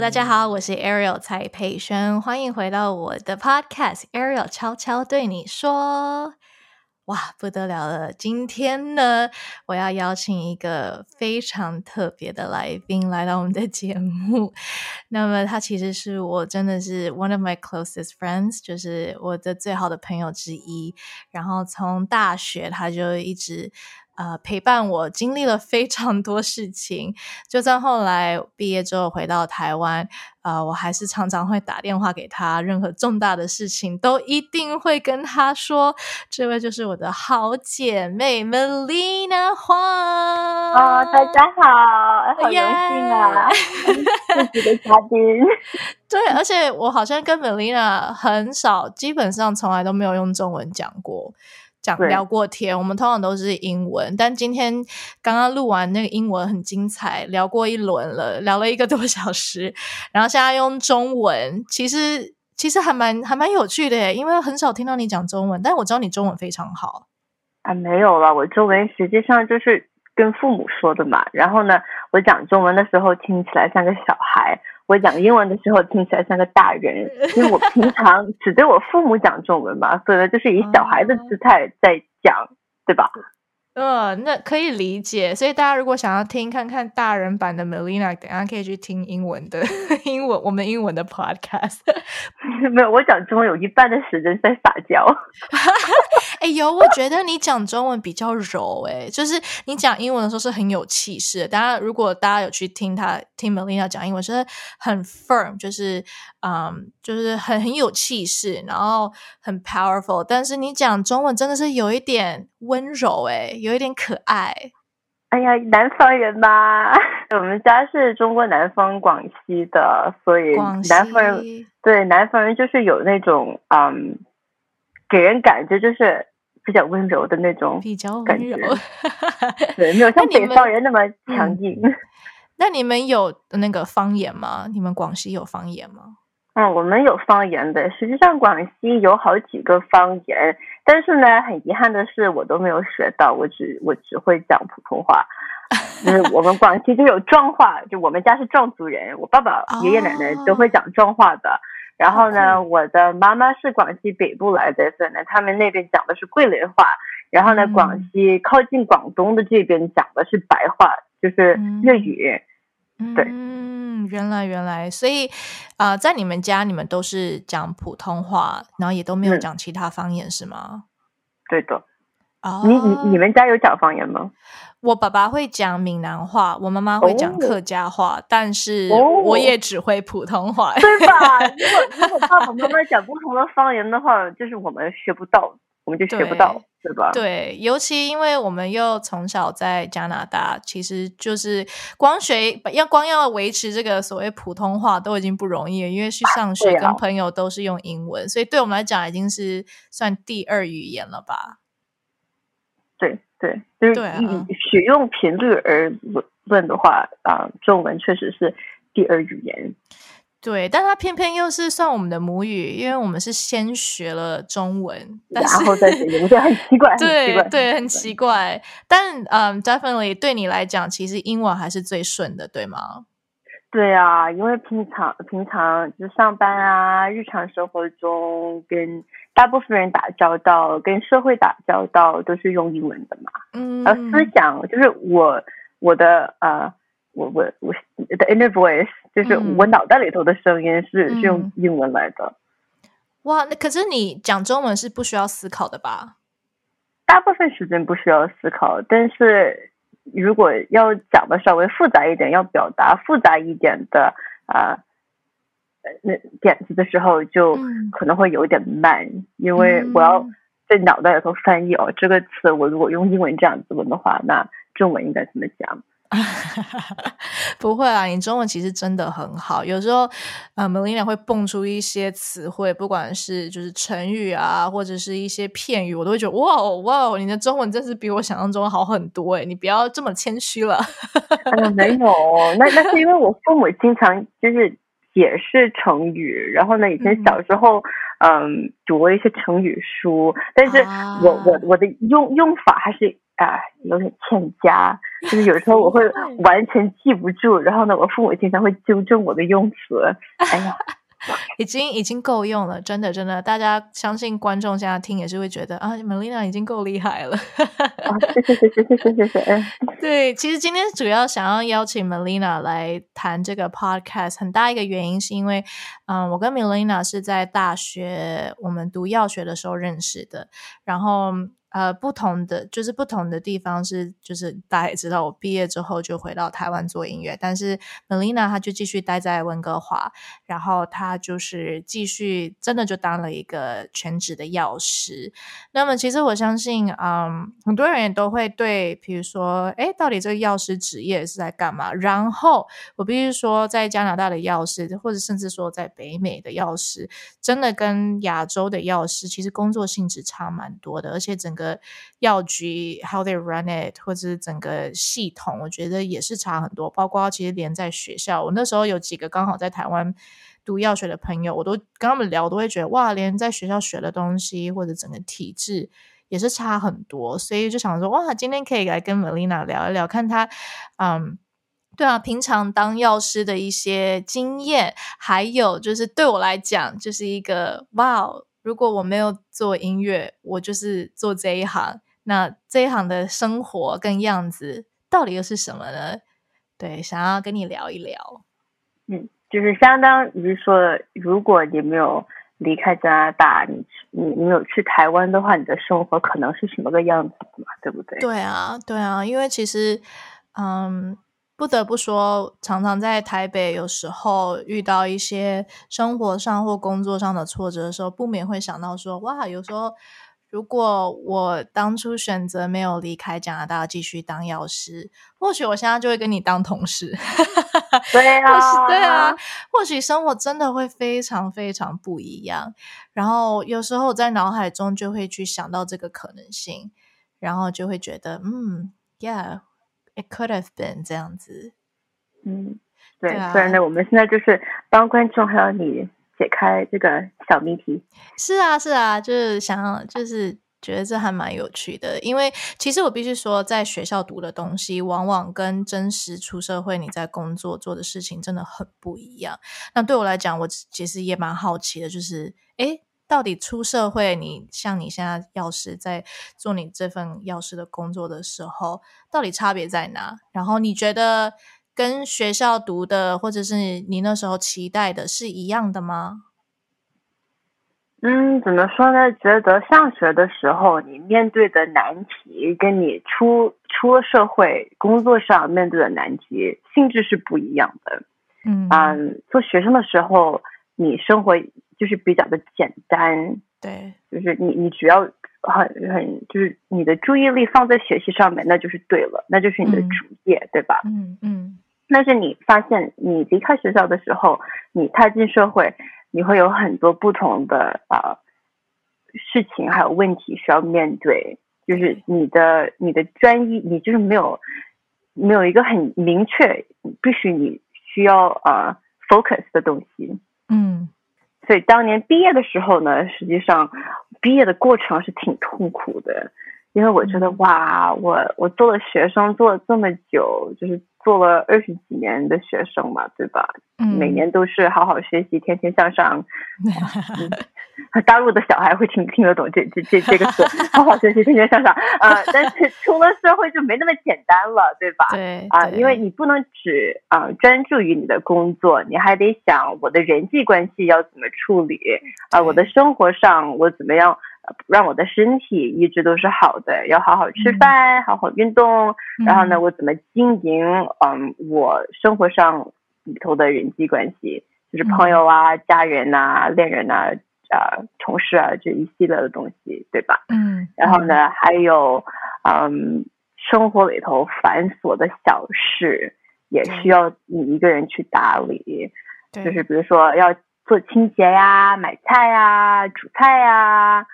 大家好，我是 Ariel 蔡佩轩，欢迎回到我的 Podcast Ariel 悄悄对你说。哇，不得了了！今天呢，我要邀请一个非常特别的来宾来到我们的节目。那么，他其实是我真的是 one of my closest friends，就是我的最好的朋友之一。然后从大学他就一直。呃，陪伴我经历了非常多事情，就算后来毕业之后回到台湾，呃，我还是常常会打电话给他，任何重大的事情都一定会跟他说。这位就是我的好姐妹 Melina 黄。哦，大家好，好荣幸啊，自己的嘉宾。对，而且我好像跟 Melina 很少，基本上从来都没有用中文讲过。讲聊过天，我们通常都是英文，但今天刚刚录完那个英文很精彩，聊过一轮了，聊了一个多小时，然后现在用中文，其实其实还蛮还蛮有趣的耶，因为很少听到你讲中文，但我知道你中文非常好啊，没有了，我中文实际上就是跟父母说的嘛，然后呢，我讲中文的时候听起来像个小孩。我讲英文的时候听起来像个大人，因为我平常只对我父母讲中文嘛，所以呢就是以小孩的姿态在讲，对吧？嗯，那可以理解。所以大家如果想要听看看大人版的 Melina，等下可以去听英文的英文，我们英文的 podcast。没有，我讲中文有一半的时间在撒娇。哎，有，我觉得你讲中文比较柔，哎，就是你讲英文的时候是很有气势。大家如果大家有去听他听 Melina 讲英文，是很 firm，就是嗯，就是很很有气势，然后很 powerful。但是你讲中文真的是有一点温柔，哎。有一点可爱，哎呀，南方人吧，我们家是中国南方广西的，所以南方人对南方人就是有那种嗯，给人感觉就是比较温柔的那种，比较温柔，对，没有 像北方人那么强硬。那你们有那个方言吗？你们广西有方言吗？嗯，我们有方言的。实际上，广西有好几个方言，但是呢，很遗憾的是，我都没有学到。我只我只会讲普通话。就是我们广西就有壮话，就我们家是壮族人，我爸爸、爷爷奶奶都会讲壮话的。然后呢，我的妈妈是广西北部来的，所以呢，他们那边讲的是桂林话。然后呢，广西靠近广东的这边讲的是白话，就是粤语。对。原来原来，所以啊，在你们家你们都是讲普通话，然后也都没有讲其他方言是吗？对的。哦，你你你们家有讲方言吗？我爸爸会讲闽南话，我妈妈会讲客家话，但是我也只会普通话，对吧？如果如果爸爸妈妈讲不同的方言的话，就是我们学不到。我们就学不到，对吧？对，尤其因为我们又从小在加拿大，其实就是光学要光要维持这个所谓普通话都已经不容易了，因为去上学跟朋友都是用英文，所以对我们来讲已经是算第二语言了吧？对对，就是以使用频率而论的话，啊，中文确实是第二语言。对，但它偏偏又是算我们的母语，因为我们是先学了中文，然后再学英文，很奇怪，对对，很奇怪。但嗯，definitely 对你来讲，其实英文还是最顺的，对吗？对啊，因为平常平常就上班啊，日常生活中跟大部分人打交道，跟社会打交道都是用英文的嘛。嗯，而思想就是我我的呃。我我我的 inner voice 就是我脑袋里头的声音是是用英文来的。哇，那可是你讲中文是不需要思考的吧？大部分时间不需要思考，但是如果要讲的稍微复杂一点，要表达复杂一点的啊那点子的时候，就可能会有点慢，因为我要在脑袋里头翻译哦，这个词我如果用英文这样子问的话，那中文应该怎么讲？不会啊，你中文其实真的很好。有时候，呃，Melina 会蹦出一些词汇，不管是就是成语啊，或者是一些片语，我都会觉得哇哦哇哦，你的中文真是比我想象中好很多哎！你不要这么谦虚了。嗯，没有，那那是因为我父母经常就是解释成语，然后呢，以前小时候嗯读了一些成语书，但是我我我的用用法还是啊有点欠佳。就是有时候我会 完全记不住，然后呢，我父母经常会纠正我的用词。哎呀。已经已经够用了，真的真的，大家相信观众现在听也是会觉得啊，Melina 已经够厉害了。谢谢谢谢谢谢谢谢。对，其实今天主要想要邀请 Melina 来谈这个 podcast，很大一个原因是因为，嗯，我跟 Melina 是在大学我们读药学的时候认识的，然后。呃，不同的就是不同的地方是，就是大家也知道，我毕业之后就回到台湾做音乐，但是 Melina 她就继续待在温哥华，然后她就是继续真的就当了一个全职的药师。那么其实我相信，嗯，很多人也都会对，比如说，哎，到底这个药师职业是在干嘛？然后我必须说，在加拿大的药师，或者甚至说在北美的药师，真的跟亚洲的药师其实工作性质差蛮多的，而且整个药局 how they run it，或者是整个系统，我觉得也是差很多。包括其实连在学校，我那时候有几个刚好在台湾读药学的朋友，我都跟他们聊，都会觉得哇，连在学校学的东西或者整个体制也是差很多。所以就想说，哇，今天可以来跟 Melina 聊一聊，看他，嗯，对啊，平常当药师的一些经验，还有就是对我来讲，就是一个哇。如果我没有做音乐，我就是做这一行。那这一行的生活跟样子到底又是什么呢？对，想要跟你聊一聊。嗯，就是相当于说，如果你没有离开加拿大，你你你有去台湾的话，你的生活可能是什么个样子嘛？对不对？对啊，对啊，因为其实，嗯。不得不说，常常在台北，有时候遇到一些生活上或工作上的挫折的时候，不免会想到说：哇，有时候如果我当初选择没有离开加拿大，继续当药师，或许我现在就会跟你当同事。对啊，对啊，或许生活真的会非常非常不一样。然后有时候我在脑海中就会去想到这个可能性，然后就会觉得，嗯，Yeah。It could have been 这样子，嗯，对，所以呢，我们现在就是帮观众还有你解开这个小谜题。是啊，是啊，就是想，就是觉得这还蛮有趣的。因为其实我必须说，在学校读的东西，往往跟真实出社会你在工作做的事情真的很不一样。那对我来讲，我其实也蛮好奇的，就是，哎。到底出社会，你像你现在药师在做你这份药师的工作的时候，到底差别在哪？然后你觉得跟学校读的，或者是你那时候期待的是一样的吗？嗯，怎么说呢？觉得上学的时候，你面对的难题，跟你出出了社会工作上面对的难题性质是不一样的。嗯嗯，做学生的时候，你生活。就是比较的简单，对，就是你你只要很很就是你的注意力放在学习上面，那就是对了，那就是你的主业，对吧？嗯嗯。但是你发现你离开学校的时候，你踏进社会，你会有很多不同的啊事情还有问题需要面对，就是你的你的专一，你就是没有没有一个很明确必须你需要啊 focus 的东西，嗯。所以当年毕业的时候呢，实际上毕业的过程是挺痛苦的，因为我觉得哇，我我做了学生做了这么久，就是。做了二十几年的学生嘛，对吧？嗯，每年都是好好学习，天天向上。大陆的小孩会听听得懂这这这这个词，好好学习，天天向上。呃，但是出了社会就没那么简单了，对吧？对啊，因为你不能只啊专注于你的工作，你还得想我的人际关系要怎么处理啊，我的生活上我怎么样。让我的身体一直都是好的，要好好吃饭，好好运动。然后呢，我怎么经营？嗯，我生活上里头的人际关系，就是朋友啊、家人呐、恋人呐、啊、同事啊这一系列的东西，对吧？嗯。然后呢，还有嗯，生活里头繁琐的小事，也需要你一个人去打理。就是比如说要做清洁呀、买菜呀、煮菜呀。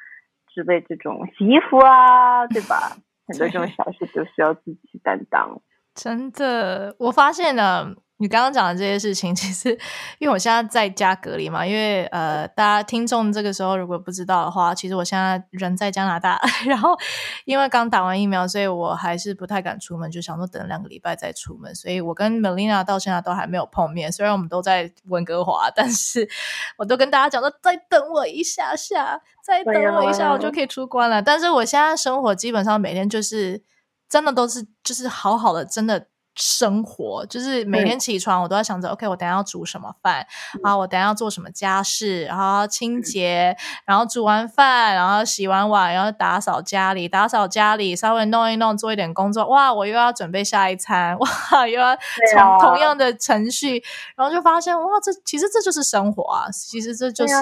之类这种洗衣服啊，对吧？很多这种小事都需要自己去担当。真的，我发现了，你刚刚讲的这些事情，其实因为我现在在家隔离嘛，因为呃，大家听众这个时候如果不知道的话，其实我现在人在加拿大，然后因为刚打完疫苗，所以我还是不太敢出门，就想说等两个礼拜再出门。所以我跟 Melina 到现在都还没有碰面，虽然我们都在温哥华，但是我都跟大家讲说再等我一下下，再等我一下，我就可以出关了。但是我现在生活基本上每天就是真的都是就是好好的，真的。生活就是每天起床，我都在想着，OK，我等下要煮什么饭啊？我等下要做什么家事？然后清洁，然后煮完饭，然后洗完碗，然后打扫家里，打扫家里，稍微弄一弄，做一点工作。哇，我又要准备下一餐，哇，又要从同样的程序，然后就发现，哇，这其实这就是生活啊！其实这就是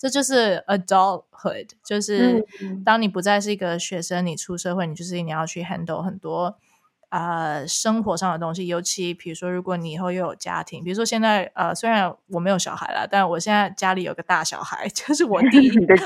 这就是 adulthood，就是当你不再是一个学生，你出社会，你就是你要去 handle 很多。呃，生活上的东西，尤其比如说，如果你以后又有家庭，比如说现在，呃，虽然我没有小孩了，但我现在家里有个大小孩，就是我弟，你的弟，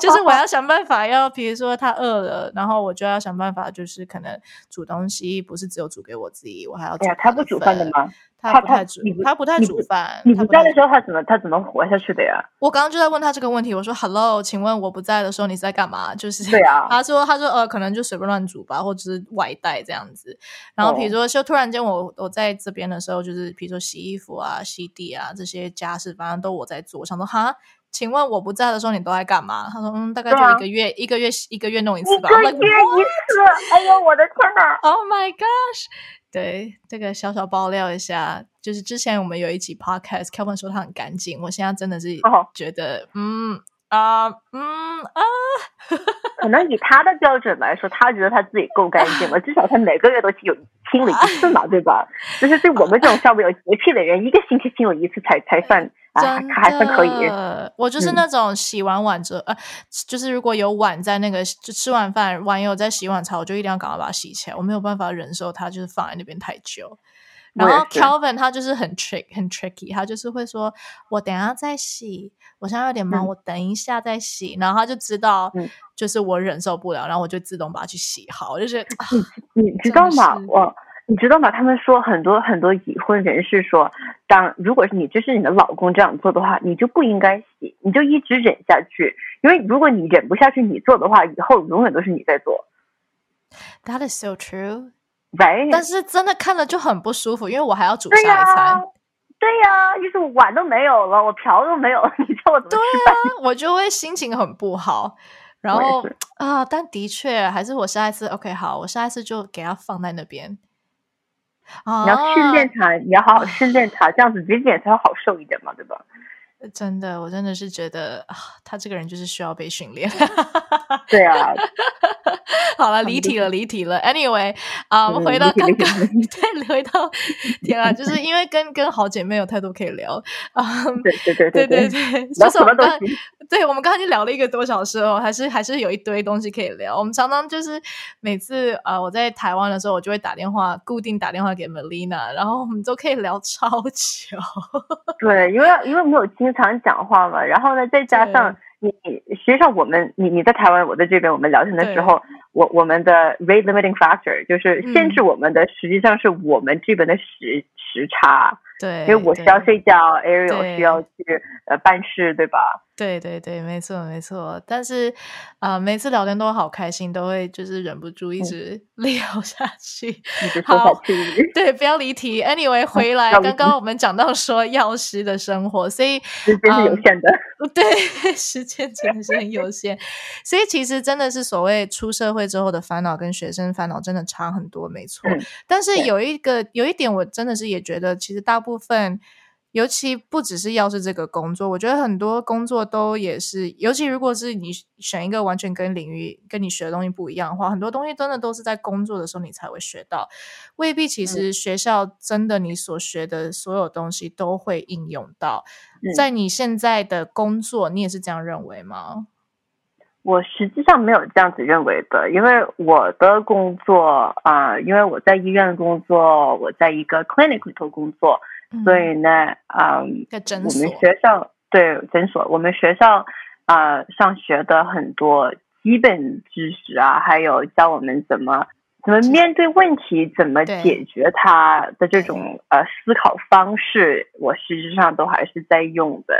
就是我要想办法，要比如说他饿了，然后我就要想办法，就是可能煮东西，不是只有煮给我自己，我还要。他不煮饭的吗？他不太煮，他不太煮饭。你不在的时候，他怎么他怎么活下去的呀？我刚刚就在问他这个问题。我说：“Hello，请问我不在的时候，你在干嘛？”就是对啊。他说：“他说呃，可能就随便乱煮吧，或者是外带这样子。然后比如说，就突然间我我在这边的时候，就是比如说洗衣服啊、洗地啊这些家事，反正都我在做。想说哈，请问我不在的时候，你都在干嘛？他说：“嗯，大概就一个月，一个月一个月弄一次吧。”一个月一次。哎呦，我的天哪！Oh my gosh！对，这个小小爆料一下，就是之前我们有一集 podcast，Kevin 说他很干净，我现在真的是觉得，嗯啊，嗯啊，可能以他的标准来说，他觉得他自己够干净了，至少他每个月都有清理一次嘛，对吧？就是对我们这种稍微有洁癖的人，一个星期清理一次才才算。真还算可以。我就是那种洗完碗之后，呃，就是如果有碗在那个，就吃完饭碗有在洗碗槽，我就一定要赶快把它洗起来。我没有办法忍受它就是放在那边太久。然后 Kelvin 他就是很 trick 很 tricky，他就是会说：“我等下再洗，我现在有点忙，我等一下再洗。”然后他就知道，就是我忍受不了，然后我就自动把它去洗好。就是你你知道吗？我。你知道吗？他们说很多很多已婚人士说，当如果是你这是你的老公这样做的话，你就不应该洗，你就一直忍下去。因为如果你忍不下去，你做的话，以后永远都是你在做。That is so true. Right. 但是真的看了就很不舒服，因为我还要煮下一餐。对呀，就是碗都没有了，我瓢都没有了，你叫我怎么吃饭？我就会心情很不好。然后啊，但的确还是我下一次 OK 好，我下一次就给它放在那边。你要训练它，你要好好训练它，这样子减减才会好受一点嘛，对吧？真的，我真的是觉得啊，他这个人就是需要被训练。对啊，好了，离题了，离题了。Anyway，啊，我们回到刚刚，对，回到天啊，就是 因为跟跟好姐妹有太多可以聊啊。对对对对对对，就是我们刚，对我们刚刚已经聊了一个多小时哦，还是还是有一堆东西可以聊。我们常常就是每次啊，我在台湾的时候，我就会打电话，固定打电话给 Melina，然后我们都可以聊超久。对，因为因为没有经。经常讲话嘛，然后呢，再加上你，实际上我们，你你在台湾，我在这边，我们聊天的时候，我我们的 rate limiting factor 就是限制我们的，实际上是我们这边的时时差。对，因为我需要睡觉，Ariel 需要去呃办事，对吧？对对对，没错没错。但是啊，每次聊天都好开心，都会就是忍不住一直 聊下去。好，对，不要离题。Anyway，回来，刚刚我们讲到说药师的生活，所以时间是有限的。对，时间真的是很有限。所以其实真的是所谓出社会之后的烦恼跟学生烦恼真的差很多，没错。但是有一个有一点，我真的是也觉得，其实大。部分，尤其不只是药师这个工作，我觉得很多工作都也是，尤其如果是你选一个完全跟领域跟你学的东西不一样的话，很多东西真的都是在工作的时候你才会学到，未必其实学校真的你所学的所有东西都会应用到，在你现在的工作，你也是这样认为吗？我实际上没有这样子认为的，因为我的工作啊，因为我在医院工作，我在一个 clinic 里头工作。所以呢，啊，我们学校对诊所，我们学校啊上学的很多基本知识啊，还有教我们怎么怎么面对问题，怎么解决它的这种呃思考方式，我实质上都还是在用的。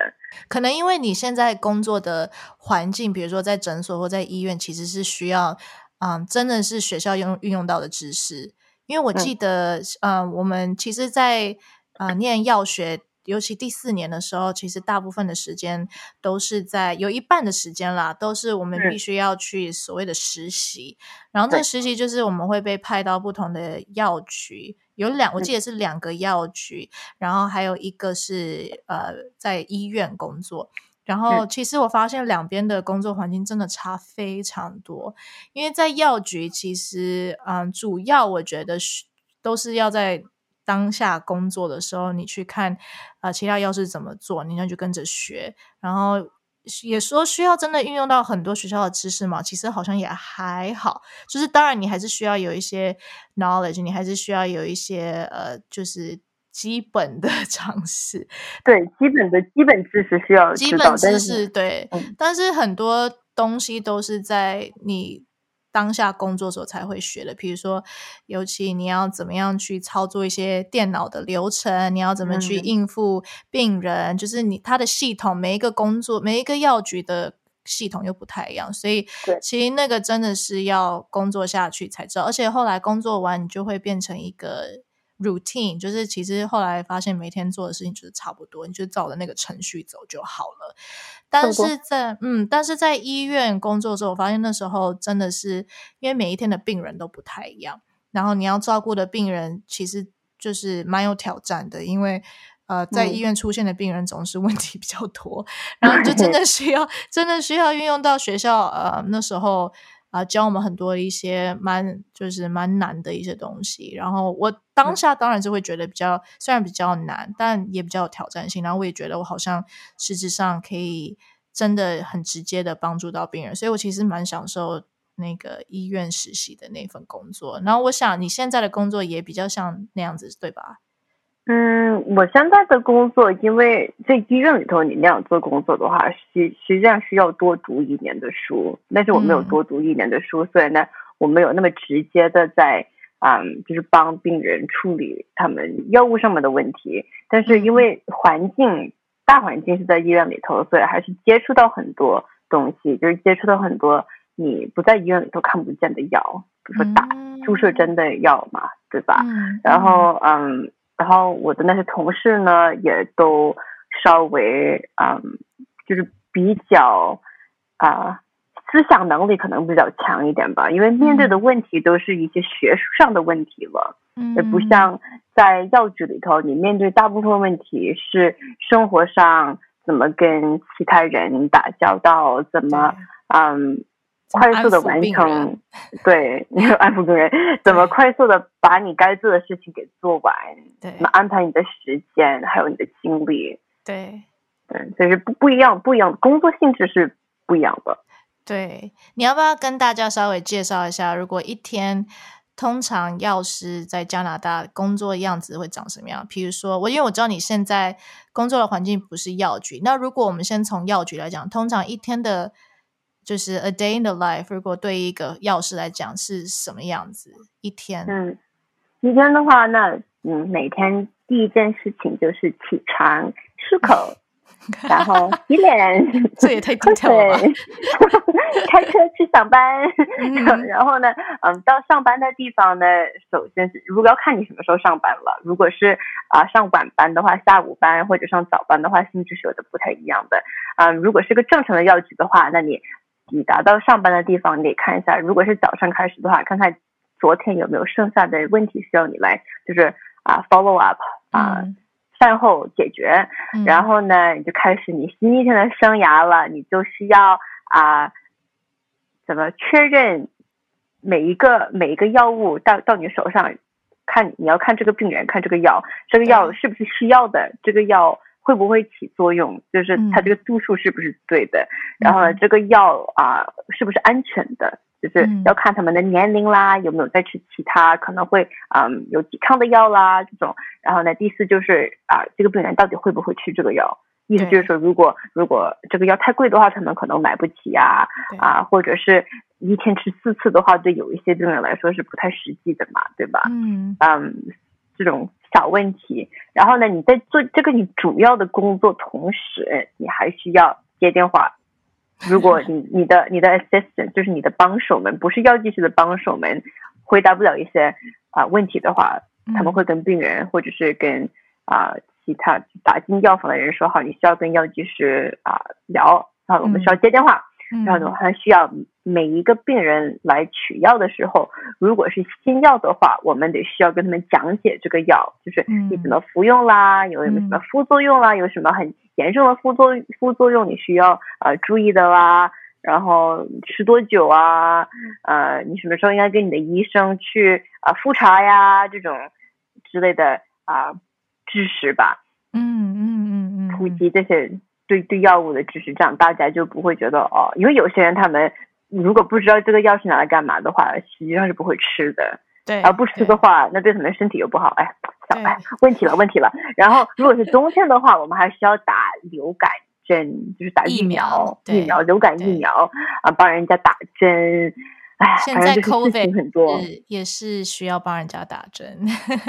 可能因为你现在工作的环境，比如说在诊所或在医院，其实是需要，嗯，真的是学校用运用到的知识。因为我记得，嗯，我们其实，在呃念药学。尤其第四年的时候，其实大部分的时间都是在有一半的时间啦，都是我们必须要去所谓的实习。然后这个实习就是我们会被派到不同的药局，有两，我记得是两个药局，然后还有一个是呃在医院工作。然后其实我发现两边的工作环境真的差非常多，因为在药局其实嗯，主要我觉得是都是要在。当下工作的时候，你去看啊，其他药师怎么做，你那就跟着学。然后也说需要真的运用到很多学校的知识嘛，其实好像也还好。就是当然，你还是需要有一些 knowledge，你还是需要有一些呃，就是基本的 常识。对，基本的基本知识需要基本知识对，但是很多东西都是在你。当下工作时候才会学的，比如说，尤其你要怎么样去操作一些电脑的流程，你要怎么去应付病人，就是你他的系统，每一个工作，每一个药局的系统又不太一样，所以其实那个真的是要工作下去才知道，而且后来工作完，你就会变成一个。Routine 就是其实后来发现每天做的事情就是差不多，你就照着那个程序走就好了。但是在嗯，但是在医院工作的时候，我发现那时候真的是因为每一天的病人都不太一样，然后你要照顾的病人其实就是蛮有挑战的，因为呃，在医院出现的病人总是问题比较多，然后就真的 需要真的需要运用到学校呃那时候。啊，教我们很多一些蛮就是蛮难的一些东西，然后我当下当然就会觉得比较虽然比较难，但也比较有挑战性。然后我也觉得我好像实质上可以真的很直接的帮助到病人，所以我其实蛮享受那个医院实习的那份工作。然后我想你现在的工作也比较像那样子，对吧？嗯，我现在的工作，因为在医院里头，你那样做工作的话，实实际上需要多读一年的书。但是我没有多读一年的书，所以呢，我没有那么直接的在，嗯，就是帮病人处理他们药物上面的问题。但是因为环境大环境是在医院里头，所以还是接触到很多东西，就是接触到很多你不在医院里头看不见的药，比如说打注射针的药嘛，对吧？然后，嗯。然后我的那些同事呢，也都稍微嗯，就是比较啊，思想能力可能比较强一点吧。因为面对的问题都是一些学术上的问题了，也不像在药局里头，你面对大部分问题是生活上怎么跟其他人打交道，怎么嗯。快速的完成，对，你有安抚病人，怎么快速的把你该做的事情给做完？对，怎么安排你的时间，还有你的精力？对，对，所以是不不一样，不一样，工作性质是不一样的。对，你要不要跟大家稍微介绍一下，如果一天通常药师在加拿大工作样子会长什么样？比如说，我因为我知道你现在工作的环境不是药局，那如果我们先从药局来讲，通常一天的。就是 a day in the life，如果对一个药师来讲是什么样子？一天，嗯，一天的话，那嗯，每天第一件事情就是起床漱口，然后洗脸，这也太低调了吧？开车去上班，然后呢，嗯，到上班的地方呢，首先是如果要看你什么时候上班了，如果是啊上晚班的话，下午班或者上早班的话，性质是有的不太一样的。啊，如果是个正常的药局的话，那你。抵达到上班的地方，你得看一下，如果是早上开始的话，看看昨天有没有剩下的问题需要你来，就是啊 follow up 啊饭后解决。然后呢，你就开始你新一天的生涯了，你就需要啊怎么确认每一个每一个药物到到你手上，看你要看这个病人，看这个药，这个药是不是需要的，这个药。会不会起作用？就是它这个度数是不是对的？然后这个药啊是不是安全的？就是要看他们的年龄啦，有没有在吃其他可能会嗯有抵抗的药啦这种。然后呢，第四就是啊这个病人到底会不会吃这个药？意思就是说，如果如果这个药太贵的话，他们可能买不起啊啊，或者是一天吃四次的话，对有一些病人来说是不太实际的嘛，对吧？嗯嗯，这种小问题。然后呢，你在做这个你主要的工作同时，你还需要接电话。如果你 你的你的 assistant 就是你的帮手们，不是药剂师的帮手们，回答不了一些啊、问题的话，他们会跟病人或者是跟啊、其他打进药房的人说好，你需要跟药剂师啊、聊，然后我们需要接电话。嗯。然后的话，需要每一个病人来取药的时候，如果是新药的话，我们得需要跟他们讲解这个药，就是嗯你怎么服用啦，有什么副作用啦，有什么很严重的副作副作用你需要呃注意的啦，然后吃多久啊，呃，你什么时候应该跟你的医生去啊、复查呀，这种之类的啊、知识吧。嗯嗯嗯嗯，普及这些对对药物的知识，这样大家就不会觉得哦，因为有些人他们如果不知道这个药是拿来干嘛的话，实际上是不会吃的，对，而不吃的话，那对他们身体又不好，哎，哎，问题了问题了。然后如果是 冬天的话，我们还需要打流感针，就是打疫疫苗疫苗流感疫苗啊，帮人家打针。哎，现在 COVID 很多。也是需要帮人家打针，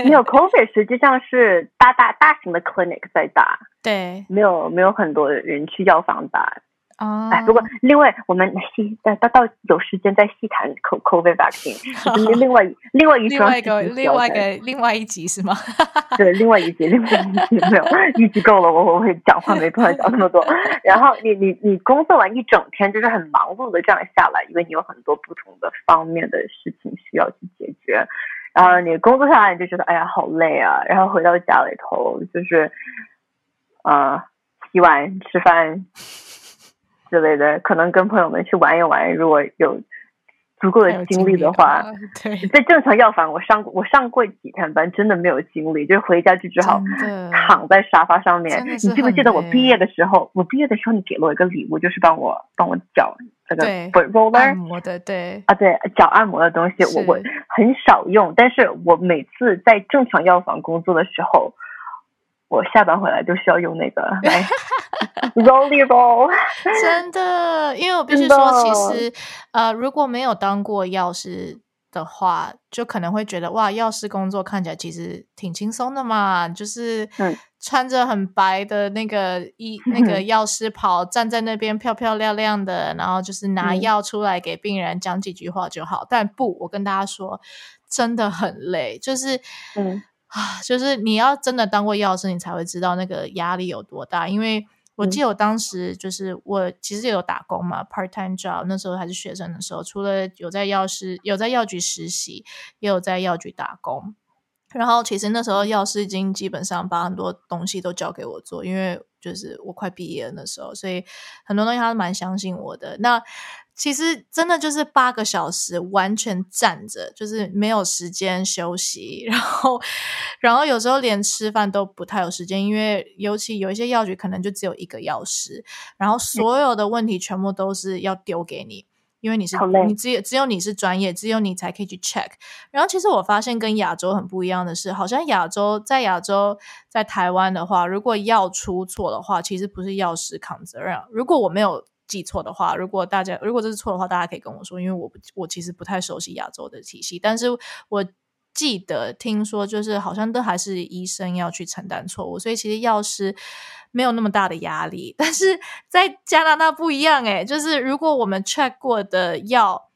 没有 COVID 实际上是大大大型的 clinic 在打，对没有没有很多人去药房打。哦，哎，不过另外我们细到到到有时间再细谈 co COVID vaccine，另外另外一另外一个另外一个另外一集是吗？对，另外一集，另外一集没有，一集够了，我我会讲话没办法讲那么多。然后你你你工作完一整天就是很忙碌的这样下来，因为你有很多不同的方面的事情需要去解决，然后你工作下来你就觉得哎呀好累啊，然后回到家里头就是，呃，洗碗吃饭之类的，可能跟朋友们去玩一玩，如果有足够的精力的的话。，对，在正常药房，我上过我上过几天班，真的没有精力，就是回家就只好躺在沙发上面你记不记得我毕业的时候？我毕业的时候，你给了我一个礼物，就是帮我帮我脚那个对 foot 按 roller 摩的，对，啊，对，脚按摩的东西，我我很少用，但是我每次在正常药房工作的时候，我下班回来就需要用那个 来 roll y roll。真的，因为我必须说，其实呃，如果没有当过药师的话，就可能会觉得哇，药师工作看起来其实挺轻松的嘛，就是嗯穿着很白的那个衣那个药师袍，站在那边漂漂亮亮的，然后就是拿嗯药出来给病人讲几句话就好。但不，我跟大家说，真的很累，就是嗯啊，就是你要真的当过药师，你才会知道那个压力有多大。因为我嗯记得我当时就是我其实有打工嘛，part time job，那时候还是学生的时候，除了有在药师有在药局实习，也有在药局打工。然后其实那时候药师已经基本上把很多东西都交给我做，因为就是我快毕业了那时候，所以很多东西他都蛮相信我的。那其实真的就是八个小时完全站着，就是没有时间休息，然后然后有时候连吃饭都不太有时间，因为尤其有一些药局可能就只有一个药师，然后所有的问题全部都是要丢给你。因为你是你只有只有你是专业，只有你才可以去 check。然后其实我发现跟亚洲很不一样的是，好像亚洲在亚洲在台湾的话，如果药出错的话，其实不是药师扛责任。如果我没有记错的话，如果大家如果这是错的话，大家可以跟我说，因为我不我其实不太熟悉亚洲的体系，但是我记得听说就是好像都还是医生要去承担错误，所以其实药师没有那么大的压力。但是在加拿大不一样诶、就是如果我们 check 过的药，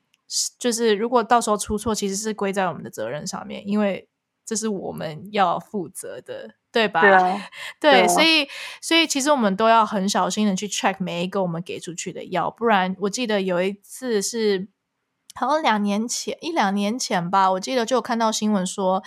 就是如果到时候出错，其实是归在我们的责任上面，因为这是我们要负责的。对吧？对啊，对，对啊所以所以其实我们都要很小心的去 check 每一个我们给出去的药，不然我记得有一次是好像两年前一两年前吧，我记得就有看到新闻说，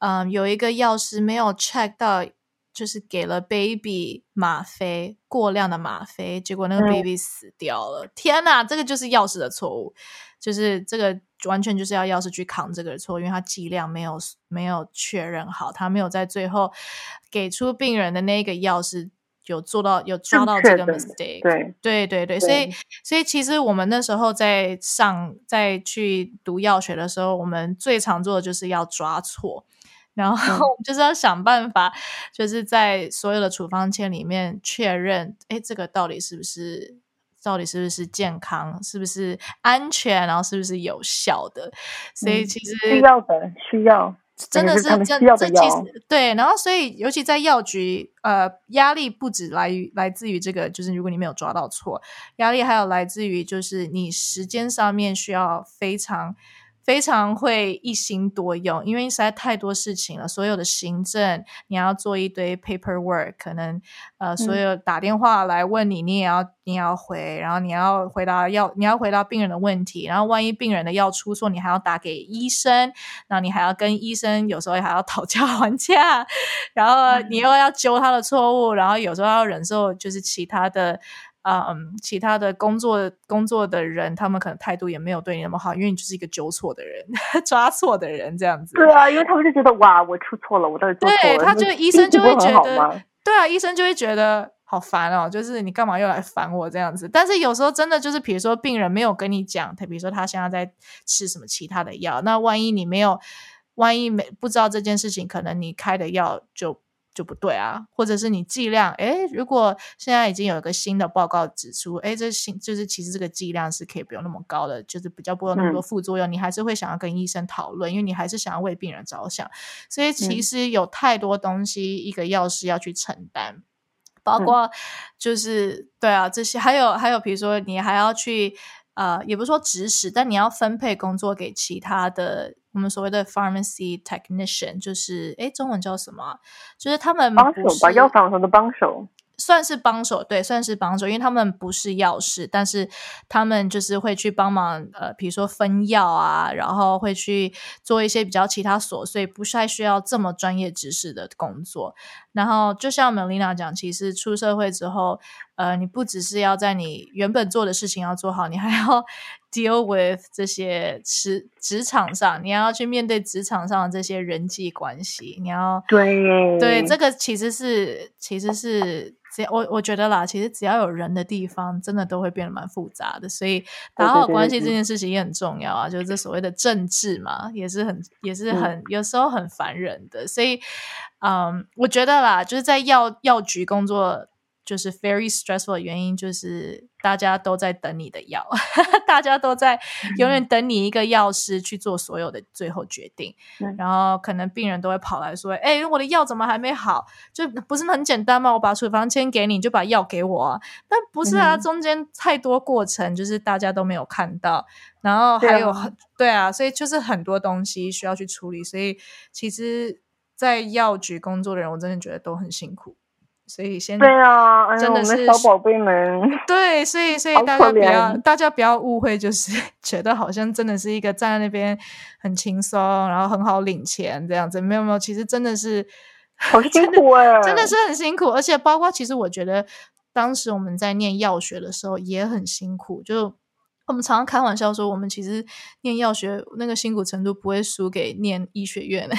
嗯，有一个药师没有 check 到，就是给了 baby 吗啡过量的吗啡，结果那个嗯 baby 死掉了。天哪，这个就是药师的错误，就是这个完全就是要药师去扛这个错，因为他剂量没有没有确认好，他没有在最后给出病人的那个药是有做到有抓到这个 mistake。对对对对，所以所以其实我们那时候在上在去读药学的时候，我们最常做的就是要抓错。然后嗯我们就是要想办法，就是在所有的处方签里面确认，哎，这个到底是不是到底是不是健康，是不是安全，然后是不是有效的。所以其实需要的需要。真的是这这这其实对，然后所以尤其在药局，呃，压力不止来于来自于这个，就是如果你没有抓到错，压力还有来自于就是你时间上面需要非常。非常会一心多用，因为实在太多事情了。所有的行政，你要做一堆 paperwork，可能呃，所有打电话来问你，你也要你要回，然后你要回答要你要回答病人的问题，然后万一病人的药出错，你还要打给医生，然后你还要跟医生有时候还要讨价还价，然后你又要揪他的错误，然后有时候要忍受就是其他的。嗯，其他的工作工作的人，他们可能态度也没有对你那么好，因为你就是一个纠错的人，抓错的人这样子。对啊，因为他们就觉得哇，我出错了，我到底做错了。对，他就医生就会觉得，对啊，医生就会觉得好烦哦，就是你干嘛又来烦我这样子？但是有时候真的就是，比如说病人没有跟你讲，他比如说他现在在吃什么其他的药，那万一你没有，万一没不知道这件事情，可能你开的药就。就不对啊，或者是你剂量，诶，如果现在已经有一个新的报告指出，诶，这新就是其实这个剂量是可以不用那么高的，就是比较不会有那么多副作用，你还是会想要跟医生讨论，因为你还是想要为病人着想，所以其实有太多东西一个药师要去承担，包括就是对啊这些，还有还有比如说你还要去。呃，也不是说指使，但你要分配工作给其他的，我们所谓的 pharmacy technician，就是哎，中文叫什么？就是他们帮手吧，药房上的帮手。算是帮手，对，算是帮手，因为他们不是药师，但是他们就是会去帮忙，呃，比如说分药啊，然后会去做一些比较其他琐碎，不太需要这么专业知识的工作。然后就像 Melina 讲，其实出社会之后，呃，你不只是要在你原本做的事情要做好，你还要 deal with 这些职职场上，你要去面对职场上的这些人际关系，你要对对，这个其实是其实是。只我我觉得啦，其实只要有人的地方，真的都会变得蛮复杂的。所以打好关系这件事情也很重要啊，就是这所谓的政治嘛，也是很也是很有时候很烦人的。所以，嗯，我觉得啦，就是在药药局工作。就是 very stressful 的原因，就是大家都在等你的药，大家都在永远等你一个药师去做所有的最后决定。然后可能病人都会跑来说：“哎，我的药怎么还没好？就不是很简单吗？我把处方签给你，就把药给我。但不是啊，中间太多过程，就是大家都没有看到。然后还有很对啊，所以就是很多东西需要去处理。所以其实，在药局工作的人，我真的觉得都很辛苦。”所以先对啊，真的是小宝贝们。对，所以所以大家不要大家不要误会，就是 觉得好像真的是一个站在那边很轻松，然后很好领钱这样子。没有没有，其实真的是好辛苦 哎，真的是很辛苦。而且包括其实我觉得当时我们在念药学的时候也很辛苦。就我们常常开玩笑说，我们其实念药学那个辛苦程度不会输给念医学院。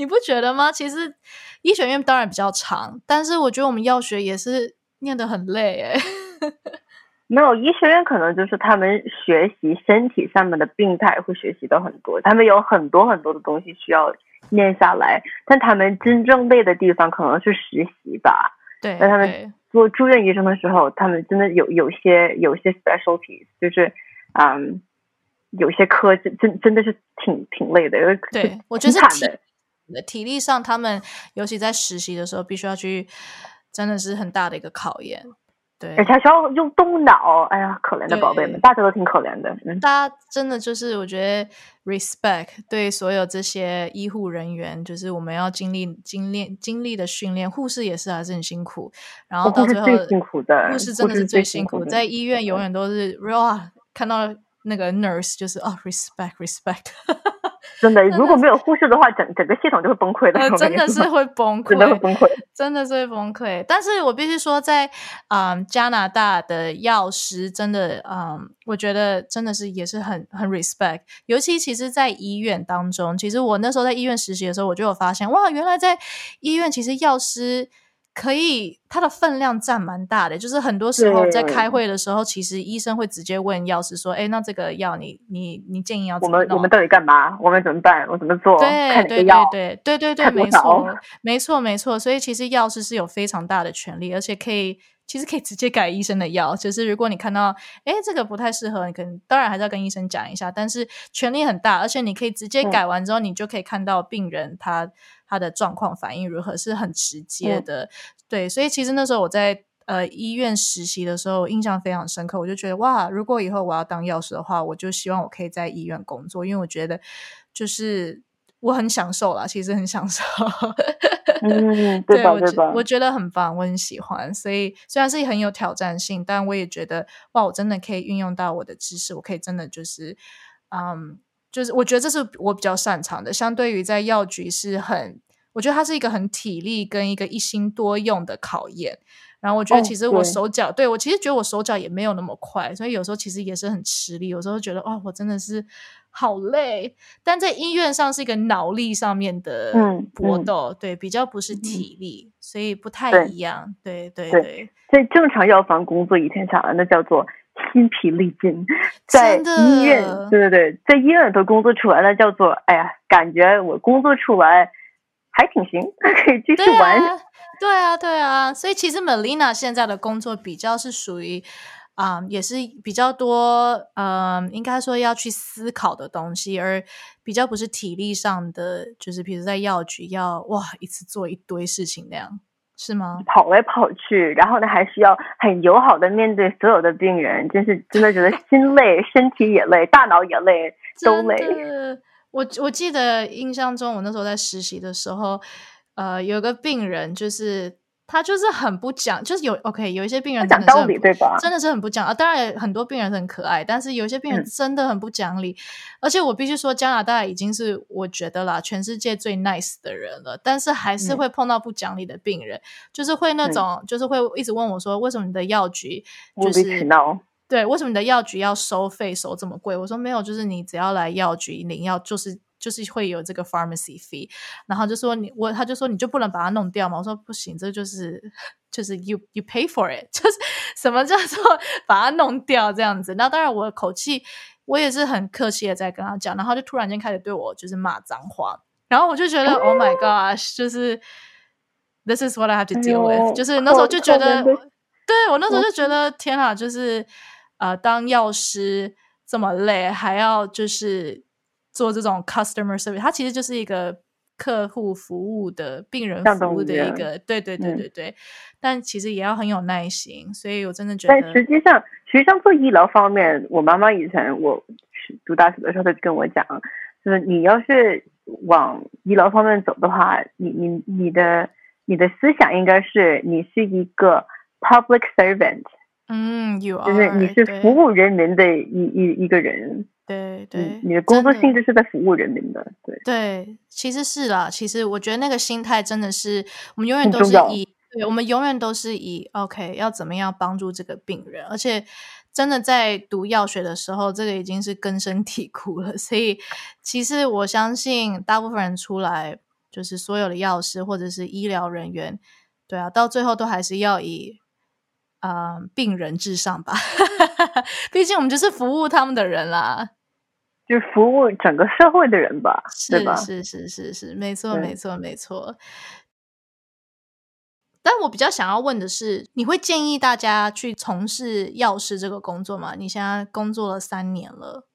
你不觉得吗？其实医学院当然比较长，但是我觉得我们药学也是念得很累哎。没有医学院可能就是他们学习身体上面的病态会学习到很多，他们有很多很多的东西需要念下来。但他们真正累的地方可能是实习吧。对，那他们做住院医生的时候，他们真的有有些有些 specialties，就是嗯，有些科真真真的是挺挺累的。对，我觉得是。体力上，他们尤其在实习的时候，必须要去，真的是很大的一个考验。对，而且还需要用动脑。哎呀，可怜的宝贝们，大家都挺可怜的。嗯，大家真的就是，我觉得 respect 对所有这些医护人员，就是我们要经历、经历、经历的训练。护士也是还是很辛苦，然后到最后，最辛苦的护士真的是最辛苦，在医院永远都是哇，看到那个 nurse 就是哦，respect，respect。真的，如果没有护士的话，整整个系统就会崩溃的。真的是会崩溃，真的会崩溃，真的是会崩溃。但是我必须说，在嗯加拿大的药师，真的嗯，我觉得真的是也是很很 respect。尤其其实，在医院当中，其实我那时候在医院实习的时候，我就有发现，哇，原来在医院其实药师。可以，它的分量占蛮大的，就是很多时候在开会的时候，其实医生会直接问药师说：“哎，那这个药你你你建议要我们我们到底干嘛？我们怎么办？我怎么做？对对对对对对对，没错没错没错。所以其实药师是有非常大的权利，而且可以。其实可以直接改医生的药。就是如果你看到，哎，这个不太适合，你可能当然还是要跟医生讲一下。但是权力很大，而且你可以直接改完之后，你就可以看到病人他他的状况反应如何，是很直接的。对，所以其实那时候我在呃医院实习的时候，印象非常深刻。我就觉得哇，如果以后我要当药师的话，我就希望我可以在医院工作，因为我觉得就是我很享受啦，其实很享受。嗯，对吧？对吧？我觉得很棒，我很喜欢。所以虽然是很有挑战性，但我也觉得哇，我真的可以运用到我的知识，我可以真的就是嗯，就是我觉得这是我比较擅长的。相对于在药局是很，我觉得它是一个很体力跟一个一心多用的考验。然后我觉得其实我手脚，对我其实觉得我手脚也没有那么快，所以有时候其实也是很吃力。有时候觉得哦，我真的是。好累，但在医院上是一个脑力上面的搏斗，对，比较不是体力，所以不太一样。对对对，在正常药房工作一天下来，那叫做筋疲力尽；在医院，对对对，在医院里头工作出来，那叫做哎呀，感觉我工作出来还挺行，可以继续玩。对啊，对啊，所以其实 Melina 现在的工作比较是属于。啊，也是比较多，嗯，应该说要去思考的东西，而比较不是体力上的，就是比如在药局要哇一次做一堆事情那样，是吗？跑来跑去，然后呢还需要很友好的面对所有的病人，真是真的觉得心累，身体也累，大脑也累，都累。我我记得印象中，我那时候在实习的时候，呃，有个病人就是。他就是很不讲，就是有 OK，有一些病人讲道理对吧？真的是很不讲啊。当然，很多病人很可爱，但是有些病人真的很不讲理。而且我必须说，加拿大已经是我觉得啦，全世界最 nice 的人了。但是还是会碰到不讲理的病人，就是会那种，就是会一直问我说，为什么你的药局就是对，为什么你的药局要收费收这么贵？我说没有，就是你只要来药局领药，就是。就是会有这个 pharmacy fee，然后就说你我他就说你就不能把它弄掉嘛？我说不行，这就是就是 you you pay for it，就是什么叫做 把它弄掉这样子？那当然我的口气我也是很客气的在跟他讲，然后就突然间开始对我就是骂脏话，然后我就觉得 oh my gosh，就是 this is what I have to deal with，就是那时候就觉得，对我那时候就觉得天啊，就是呃当药师这么累，还要就是。做这种 customer service，它其实就是一个客户服务的、病人服务的一个，对对对对对。但其实也要很有耐心，所以我真的觉得。但实际上，实际上做医疗方面，我妈妈以前我读大学的时候，她就跟我讲，就是你要是往医疗方面走的话，你你你的你的思想应该是你是一个 public servant，嗯，有，就是你是服务人民的一一一个人。对对，你的工作性质是在服务人民的，对对，其实是啦。其实我觉得那个心态真的是，我们永远都是以，对，我们永远都是以 OK，要怎么样帮助这个病人。而且真的在读药学的时候，这个已经是根深蒂固了。所以其实我相信，大部分人出来，就是所有的药师或者是医疗人员，对啊，到最后都还是要以。啊，病人至上吧，毕竟我们就是服务他们的人啦，就是服务整个社会的人吧，是吧？是是是是，没错没错没错。但我比较想要问的是，你会建议大家去从事药师这个工作吗？你现在工作了三年了。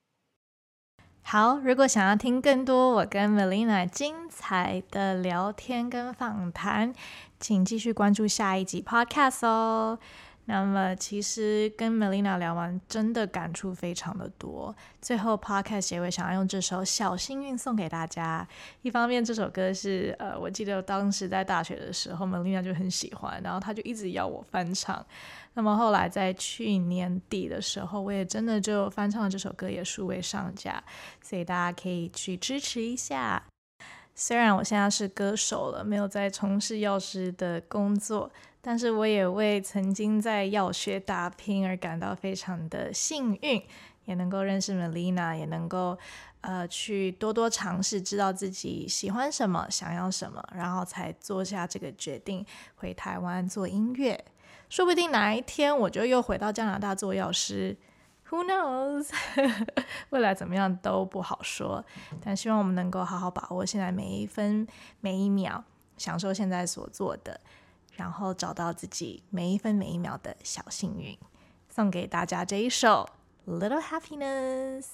好，如果想要听更多我跟 Melina 精彩的聊天跟访谈，请继续关注下一集 Podcast 哦。那么，其实跟 Melina 聊完，真的感触非常的多。最后，Podcast 结尾想要用这首《小幸运》送给大家。一方面，这首歌是呃，我记得当时在大学的时候，Melina 就很喜欢，然后他就一直要我翻唱。那么后来在去年底的时候，我也真的就翻唱了这首歌，也数位上架，所以大家可以去支持一下。虽然我现在是歌手了，没有在从事药师的工作。但是我也为曾经在药学打拼而感到非常的幸运，也能够认识 Melina，也能够呃去多多尝试，知道自己喜欢什么，想要什么，然后才做下这个决定回台湾做音乐。说不定哪一天我就又回到加拿大做药师，Who knows？未来怎么样都不好说。但希望我们能够好好把握现在每一分每一秒，享受现在所做的。然后找到自己每一分每一秒的小幸运。送给大家这一首 little happiness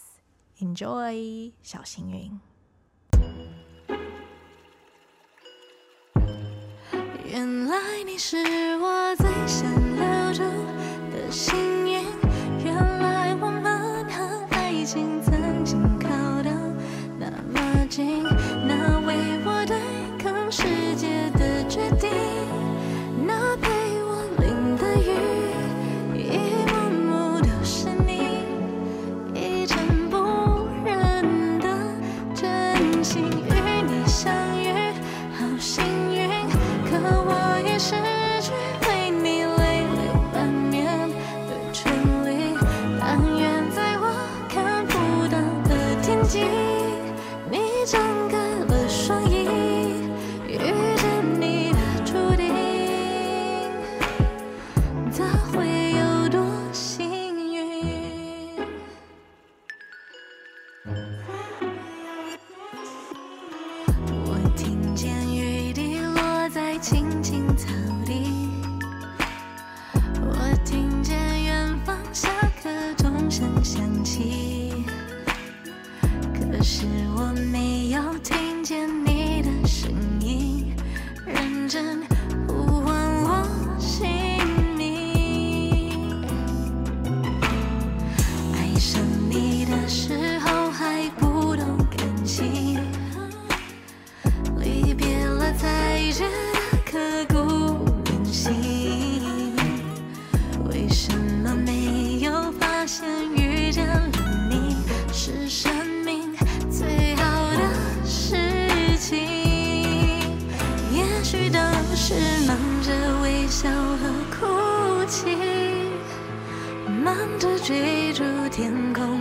enjoy 小幸运。原来你是我最想留住的幸运原来我们和爱情曾经靠得那么近。是我没有听见你的声音认真是追逐天空。